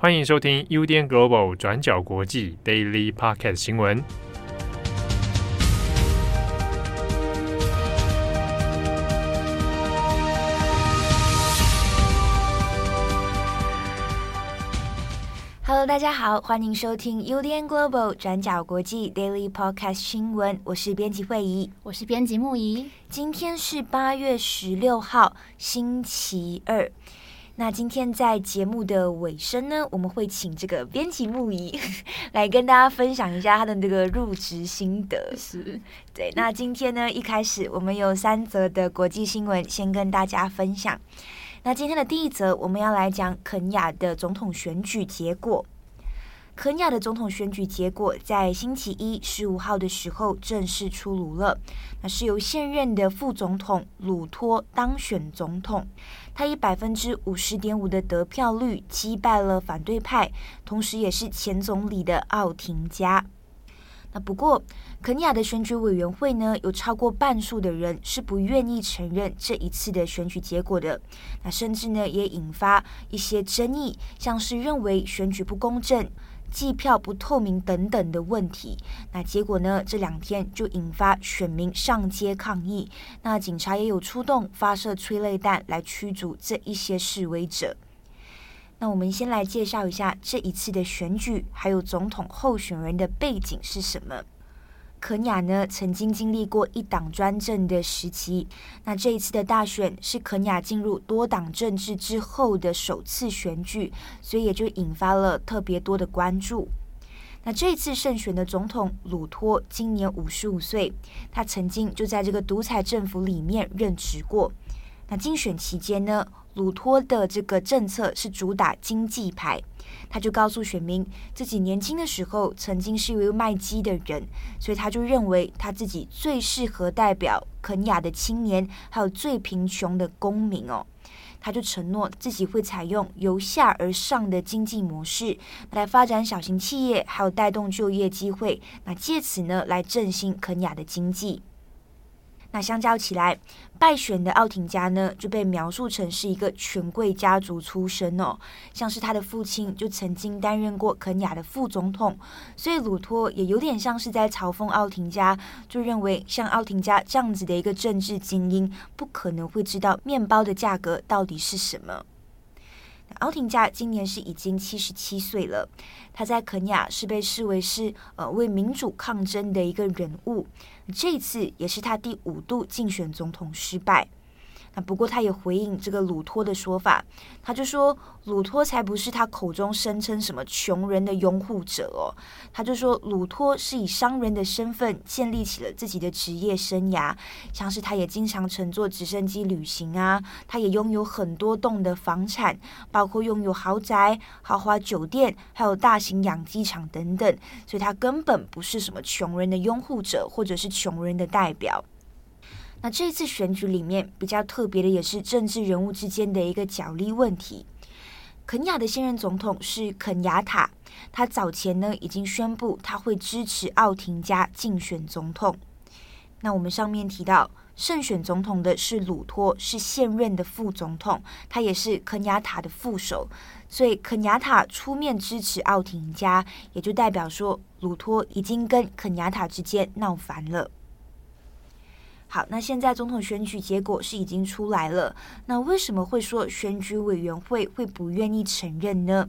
欢迎收听 UDN Global 转角国际 Daily Podcast 新闻。Hello，大家好，欢迎收听 UDN Global 转角国际 Daily Podcast 新闻。我是编辑惠仪，我是编辑木仪。今天是八月十六号，星期二。那今天在节目的尾声呢，我们会请这个编辑木仪 来跟大家分享一下他的这个入职心得。是，对。那今天呢，一开始我们有三则的国际新闻，先跟大家分享。那今天的第一则，我们要来讲肯雅的总统选举结果。肯雅的总统选举结果在星期一十五号的时候正式出炉了。那是由现任的副总统鲁托当选总统，他以百分之五十点五的得票率击败了反对派，同时也是前总理的奥廷加。那不过，肯尼亚的选举委员会呢，有超过半数的人是不愿意承认这一次的选举结果的。那甚至呢，也引发一些争议，像是认为选举不公正。计票不透明等等的问题，那结果呢？这两天就引发选民上街抗议，那警察也有出动发射催泪弹来驱逐这一些示威者。那我们先来介绍一下这一次的选举，还有总统候选人的背景是什么。肯亚呢，曾经经历过一党专政的时期。那这一次的大选是肯亚进入多党政治之后的首次选举，所以也就引发了特别多的关注。那这一次胜选的总统鲁托今年五十五岁，他曾经就在这个独裁政府里面任职过。那竞选期间呢，鲁托的这个政策是主打经济牌。他就告诉选民，自己年轻的时候曾经是一位卖鸡的人，所以他就认为他自己最适合代表肯亚的青年，还有最贫穷的公民哦。他就承诺自己会采用由下而上的经济模式来发展小型企业，还有带动就业机会，那借此呢来振兴肯亚的经济。那相较起来，败选的奥廷家呢，就被描述成是一个权贵家族出身哦，像是他的父亲就曾经担任过肯亚的副总统，所以鲁托也有点像是在嘲讽奥廷家，就认为像奥廷家这样子的一个政治精英，不可能会知道面包的价格到底是什么。奥廷加今年是已经七十七岁了，他在肯亚是被视为是呃为民主抗争的一个人物，这次也是他第五度竞选总统失败。那不过，他也回应这个鲁托的说法，他就说鲁托才不是他口中声称什么穷人的拥护者哦。他就说鲁托是以商人的身份建立起了自己的职业生涯，像是他也经常乘坐直升机旅行啊，他也拥有很多栋的房产，包括拥有豪宅、豪华酒店，还有大型养鸡场等等，所以他根本不是什么穷人的拥护者，或者是穷人的代表。那这次选举里面比较特别的，也是政治人物之间的一个角力问题。肯亚的现任总统是肯雅塔，他早前呢已经宣布他会支持奥廷加竞选总统。那我们上面提到胜选总统的是鲁托，是现任的副总统，他也是肯雅塔的副手，所以肯雅塔出面支持奥廷加，也就代表说鲁托已经跟肯雅塔之间闹翻了。好，那现在总统选举结果是已经出来了。那为什么会说选举委员会会不愿意承认呢？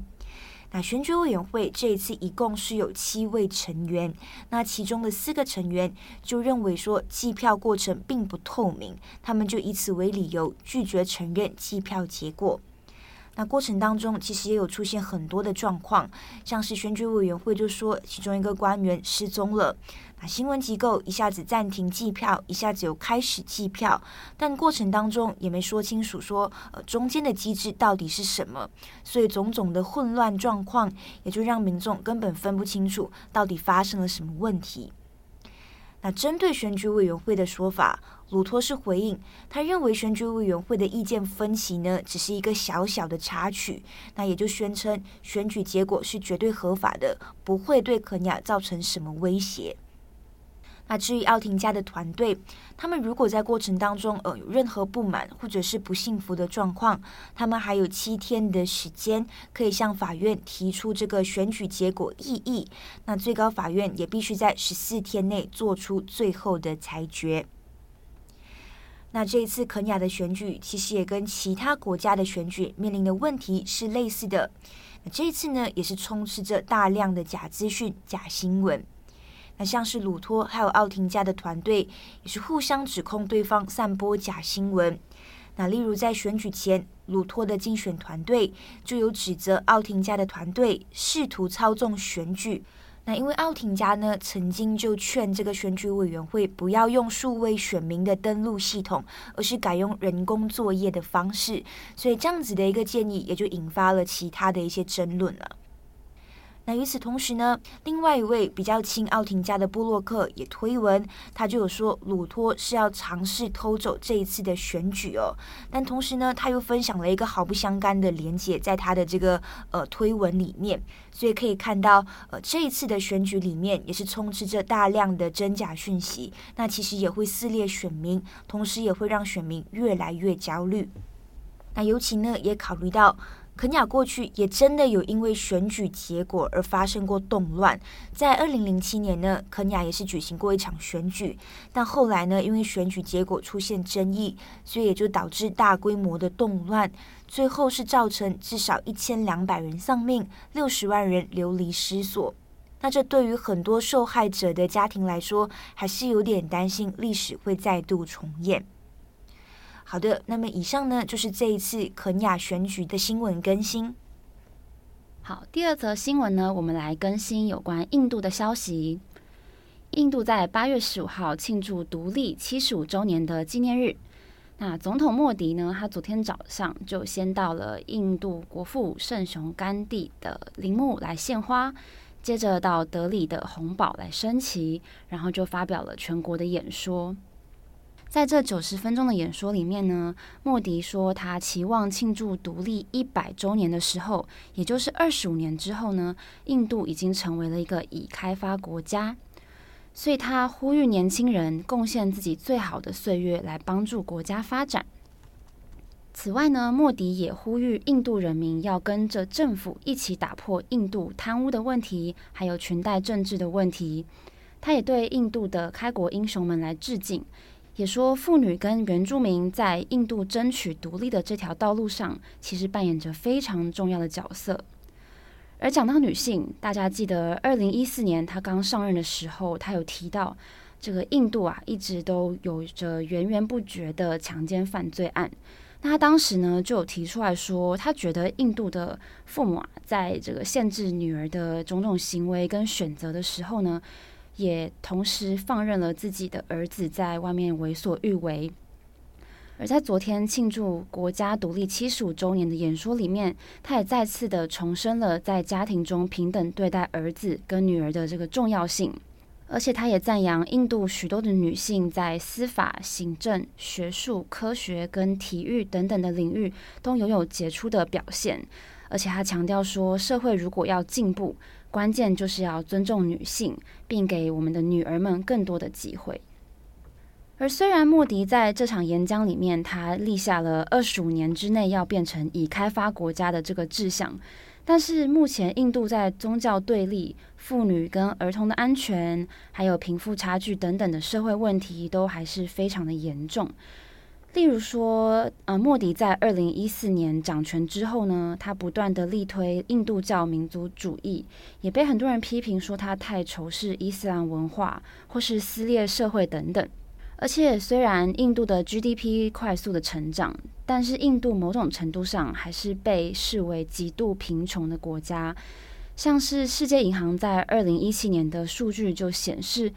那选举委员会这一次一共是有七位成员，那其中的四个成员就认为说计票过程并不透明，他们就以此为理由拒绝承认计票结果。那过程当中其实也有出现很多的状况，像是选举委员会就说其中一个官员失踪了。那新闻机构一下子暂停计票，一下子又开始计票，但过程当中也没说清楚说，呃，中间的机制到底是什么，所以种种的混乱状况，也就让民众根本分不清楚到底发生了什么问题。那针对选举委员会的说法，鲁托是回应，他认为选举委员会的意见分歧呢，只是一个小小的插曲，那也就宣称选举结果是绝对合法的，不会对肯亚造成什么威胁。那至于奥廷加的团队，他们如果在过程当中呃有任何不满或者是不幸福的状况，他们还有七天的时间可以向法院提出这个选举结果异议。那最高法院也必须在十四天内做出最后的裁决。那这一次肯亚的选举其实也跟其他国家的选举面临的问题是类似的。那这一次呢，也是充斥着大量的假资讯、假新闻。那像是鲁托还有奥廷加的团队，也是互相指控对方散播假新闻。那例如在选举前，鲁托的竞选团队就有指责奥廷加的团队试图操纵选举。那因为奥廷加呢，曾经就劝这个选举委员会不要用数位选民的登录系统，而是改用人工作业的方式，所以这样子的一个建议也就引发了其他的一些争论了。那与此同时呢，另外一位比较亲奥廷加的布洛克也推文，他就有说鲁托是要尝试偷走这一次的选举哦。但同时呢，他又分享了一个毫不相干的连结，在他的这个呃推文里面，所以可以看到，呃这一次的选举里面也是充斥着大量的真假讯息，那其实也会撕裂选民，同时也会让选民越来越焦虑。那尤其呢，也考虑到。肯亚过去也真的有因为选举结果而发生过动乱，在二零零七年呢，肯亚也是举行过一场选举，但后来呢，因为选举结果出现争议，所以也就导致大规模的动乱，最后是造成至少一千两百人丧命，六十万人流离失所。那这对于很多受害者的家庭来说，还是有点担心历史会再度重演。好的，那么以上呢，就是这一次肯亚选举的新闻更新。好，第二则新闻呢，我们来更新有关印度的消息。印度在八月十五号庆祝独立七十五周年的纪念日。那总统莫迪呢，他昨天早上就先到了印度国父圣雄甘地的陵墓来献花，接着到德里的红堡来升旗，然后就发表了全国的演说。在这九十分钟的演说里面呢，莫迪说他期望庆祝独立一百周年的时候，也就是二十五年之后呢，印度已经成为了一个已开发国家，所以他呼吁年轻人贡献自己最好的岁月来帮助国家发展。此外呢，莫迪也呼吁印度人民要跟着政府一起打破印度贪污的问题，还有裙带政治的问题。他也对印度的开国英雄们来致敬。也说，妇女跟原住民在印度争取独立的这条道路上，其实扮演着非常重要的角色。而讲到女性，大家记得二零一四年她刚上任的时候，她有提到，这个印度啊，一直都有着源源不绝的强奸犯罪案。那她当时呢，就有提出来说，她觉得印度的父母啊，在这个限制女儿的种种行为跟选择的时候呢，也同时放任了自己的儿子在外面为所欲为，而在昨天庆祝国家独立七十五周年的演说里面，他也再次的重申了在家庭中平等对待儿子跟女儿的这个重要性，而且他也赞扬印度许多的女性在司法、行政、学术、科学跟体育等等的领域都拥有杰出的表现，而且他强调说，社会如果要进步，关键就是要尊重女性，并给我们的女儿们更多的机会。而虽然莫迪在这场演讲里面，他立下了二十五年之内要变成已开发国家的这个志向，但是目前印度在宗教对立、妇女跟儿童的安全，还有贫富差距等等的社会问题，都还是非常的严重。例如说，呃，莫迪在二零一四年掌权之后呢，他不断的力推印度教民族主义，也被很多人批评说他太仇视伊斯兰文化，或是撕裂社会等等。而且，虽然印度的 GDP 快速的成长，但是印度某种程度上还是被视为极度贫穷的国家。像是世界银行在二零一七年的数据就显示，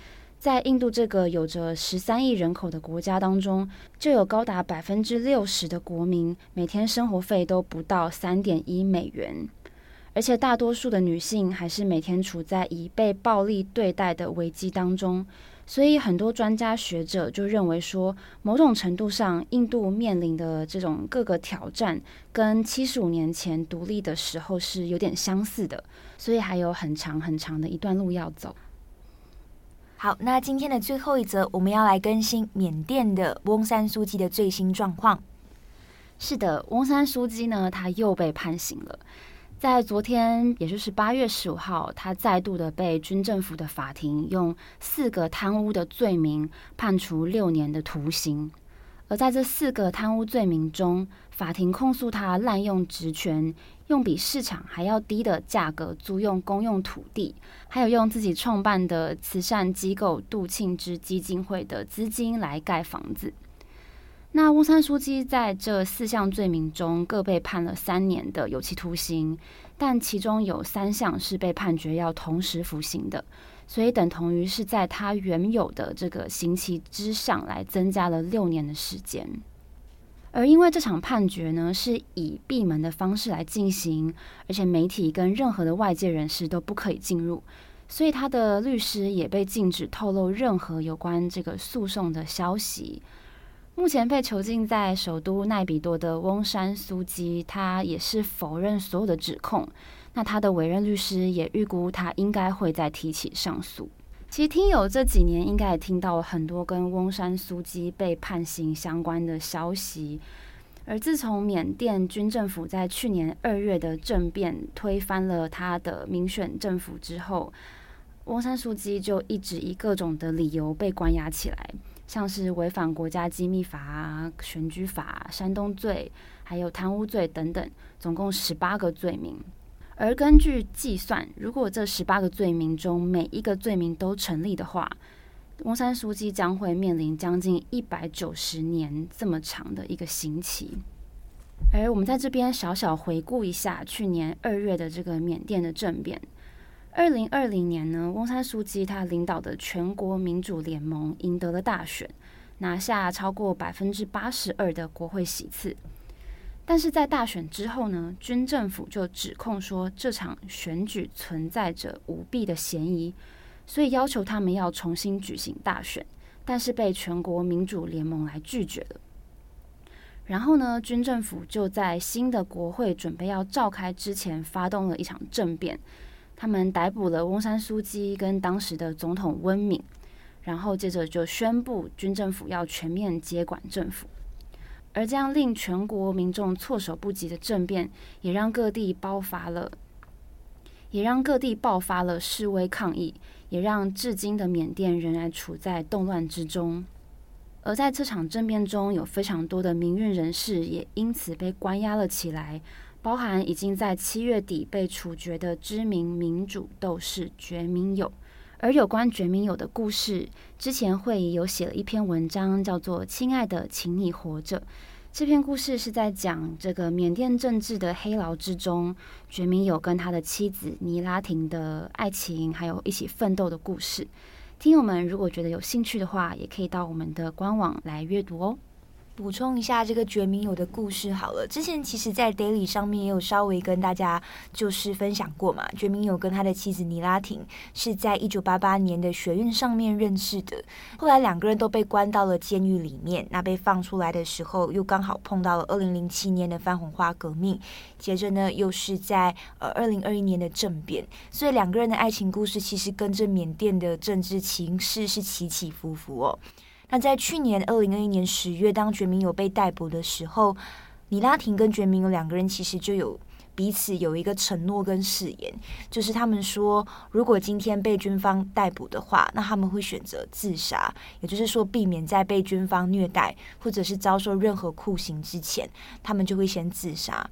在印度这个有着十三亿人口的国家当中，就有高达百分之六十的国民每天生活费都不到三点一美元，而且大多数的女性还是每天处在以被暴力对待的危机当中。所以很多专家学者就认为说，某种程度上，印度面临的这种各个挑战，跟七十五年前独立的时候是有点相似的，所以还有很长很长的一段路要走。好，那今天的最后一则，我们要来更新缅甸的翁山书记的最新状况。是的，翁山书记呢，他又被判刑了。在昨天，也就是八月十五号，他再度的被军政府的法庭用四个贪污的罪名判处六年的徒刑。而在这四个贪污罪名中，法庭控诉他滥用职权，用比市场还要低的价格租用公用土地，还有用自己创办的慈善机构杜庆之基金会的资金来盖房子。那翁山书记在这四项罪名中各被判了三年的有期徒刑，但其中有三项是被判决要同时服刑的，所以等同于是在他原有的这个刑期之上来增加了六年的时间。而因为这场判决呢是以闭门的方式来进行，而且媒体跟任何的外界人士都不可以进入，所以他的律师也被禁止透露任何有关这个诉讼的消息。目前被囚禁在首都奈比多的翁山苏姬，他也是否认所有的指控。那他的委任律师也预估他应该会再提起上诉。其实听友这几年应该也听到很多跟翁山苏姬被判刑相关的消息。而自从缅甸军政府在去年二月的政变推翻了他的民选政府之后，翁山苏姬就一直以各种的理由被关押起来。像是违反国家机密法啊、选举法、煽动罪，还有贪污罪等等，总共十八个罪名。而根据计算，如果这十八个罪名中每一个罪名都成立的话，翁山书记将会面临将近一百九十年这么长的一个刑期。而我们在这边小小回顾一下去年二月的这个缅甸的政变。二零二零年呢，翁山书记他领导的全国民主联盟赢得了大选，拿下超过百分之八十二的国会席次。但是在大选之后呢，军政府就指控说这场选举存在着舞弊的嫌疑，所以要求他们要重新举行大选，但是被全国民主联盟来拒绝了。然后呢，军政府就在新的国会准备要召开之前，发动了一场政变。他们逮捕了翁山苏姬跟当时的总统温敏，然后接着就宣布军政府要全面接管政府。而这样令全国民众措手不及的政变，也让各地爆发了，也让各地爆发了示威抗议，也让至今的缅甸仍然处在动乱之中。而在这场政变中，有非常多的民运人士也因此被关押了起来。包含已经在七月底被处决的知名民主斗士觉明友，而有关觉明友的故事，之前会有写了一篇文章，叫做《亲爱的，请你活着》。这篇故事是在讲这个缅甸政治的黑牢之中，觉明友跟他的妻子尼拉廷的爱情，还有一起奋斗的故事。听友们如果觉得有兴趣的话，也可以到我们的官网来阅读哦。补充一下这个觉明友的故事好了，之前其实，在 Daily 上面也有稍微跟大家就是分享过嘛。觉明友跟他的妻子尼拉廷是在一九八八年的学运上面认识的，后来两个人都被关到了监狱里面。那被放出来的时候，又刚好碰到了二零零七年的翻红花革命，接着呢，又是在呃二零二一年的政变，所以两个人的爱情故事其实跟着缅甸的政治情势是起起伏伏哦。那在去年二零二一年十月，当觉明有被逮捕的时候，尼拉廷跟觉明有两个人其实就有彼此有一个承诺跟誓言，就是他们说，如果今天被军方逮捕的话，那他们会选择自杀，也就是说，避免在被军方虐待或者是遭受任何酷刑之前，他们就会先自杀。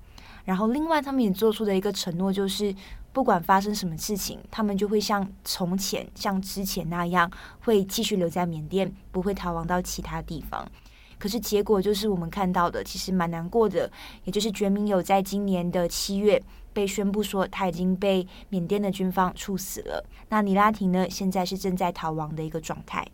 然后，另外他们也做出的一个承诺就是。不管发生什么事情，他们就会像从前、像之前那样，会继续留在缅甸，不会逃亡到其他地方。可是结果就是我们看到的，其实蛮难过的。也就是觉明友在今年的七月被宣布说他已经被缅甸的军方处死了。那尼拉廷呢，现在是正在逃亡的一个状态。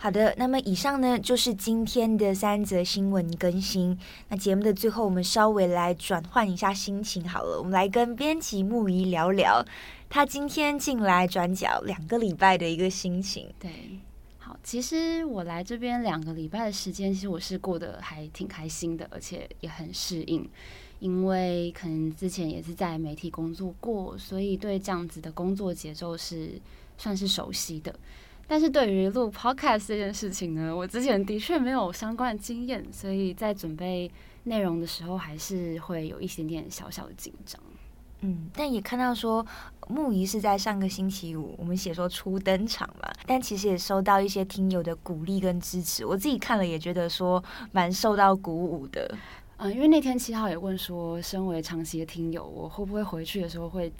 好的，那么以上呢就是今天的三则新闻更新。那节目的最后，我们稍微来转换一下心情好了，我们来跟编辑木仪聊聊他今天进来转角两个礼拜的一个心情。对，好，其实我来这边两个礼拜的时间，其实我是过得还挺开心的，而且也很适应。因为可能之前也是在媒体工作过，所以对这样子的工作节奏是算是熟悉的。但是对于录 podcast 这件事情呢，我之前的确没有相关的经验，所以在准备内容的时候，还是会有一点点小小的紧张。嗯，但也看到说木仪是在上个星期五，我们写说初登场嘛，但其实也收到一些听友的鼓励跟支持，我自己看了也觉得说蛮受到鼓舞的。嗯，因为那天七号也问说，身为长期的听友，我会不会回去的时候会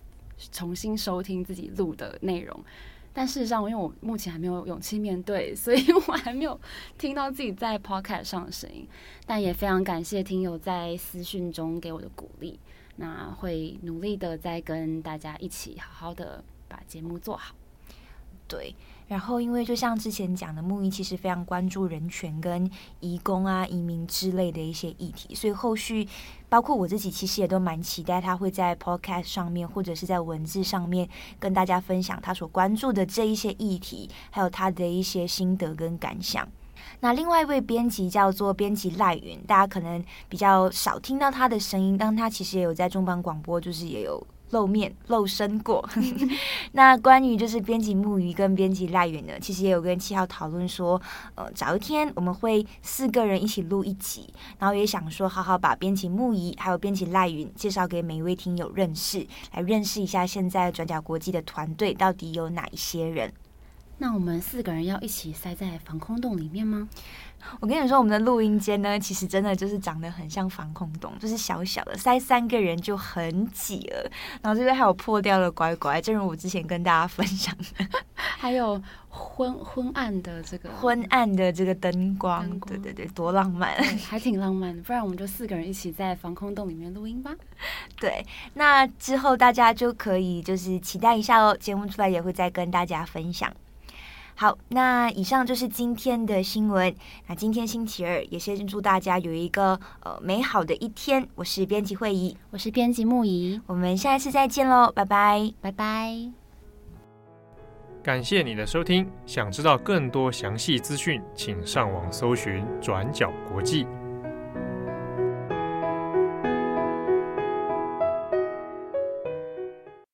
重新收听自己录的内容？但事实上，因为我目前还没有勇气面对，所以 我还没有听到自己在 Podcast 上的声音。但也非常感谢听友在私讯中给我的鼓励，那会努力的再跟大家一起好好的把节目做好。对。然后，因为就像之前讲的，木易其实非常关注人权跟移工啊、移民之类的一些议题，所以后续包括我自己，其实也都蛮期待他会在 Podcast 上面或者是在文字上面跟大家分享他所关注的这一些议题，还有他的一些心得跟感想。那另外一位编辑叫做编辑赖云，大家可能比较少听到他的声音，但他其实也有在中邦广播，就是也有。露面露身过，那关于就是编辑木鱼跟编辑赖远呢，其实也有跟七号讨论说，呃，找一天我们会四个人一起录一集，然后也想说好好把编辑木鱼还有编辑赖云介绍给每一位听友认识，来认识一下现在转角国际的团队到底有哪一些人。那我们四个人要一起塞在防空洞里面吗？我跟你说，我们的录音间呢，其实真的就是长得很像防空洞，就是小小的，塞三个人就很挤了。然后这边还有破掉的乖乖，正如我之前跟大家分享的，还有昏昏暗的这个昏暗的这个灯光，灯光，对对对，多浪漫，还挺浪漫的。不然我们就四个人一起在防空洞里面录音吧。对，那之后大家就可以就是期待一下哦，节目出来也会再跟大家分享。好，那以上就是今天的新闻。那今天星期二，也先祝大家有一个呃美好的一天。我是编辑惠仪，我是编辑木仪，我们下一次再见喽，拜拜，拜拜。感谢你的收听，想知道更多详细资讯，请上网搜寻转角国际。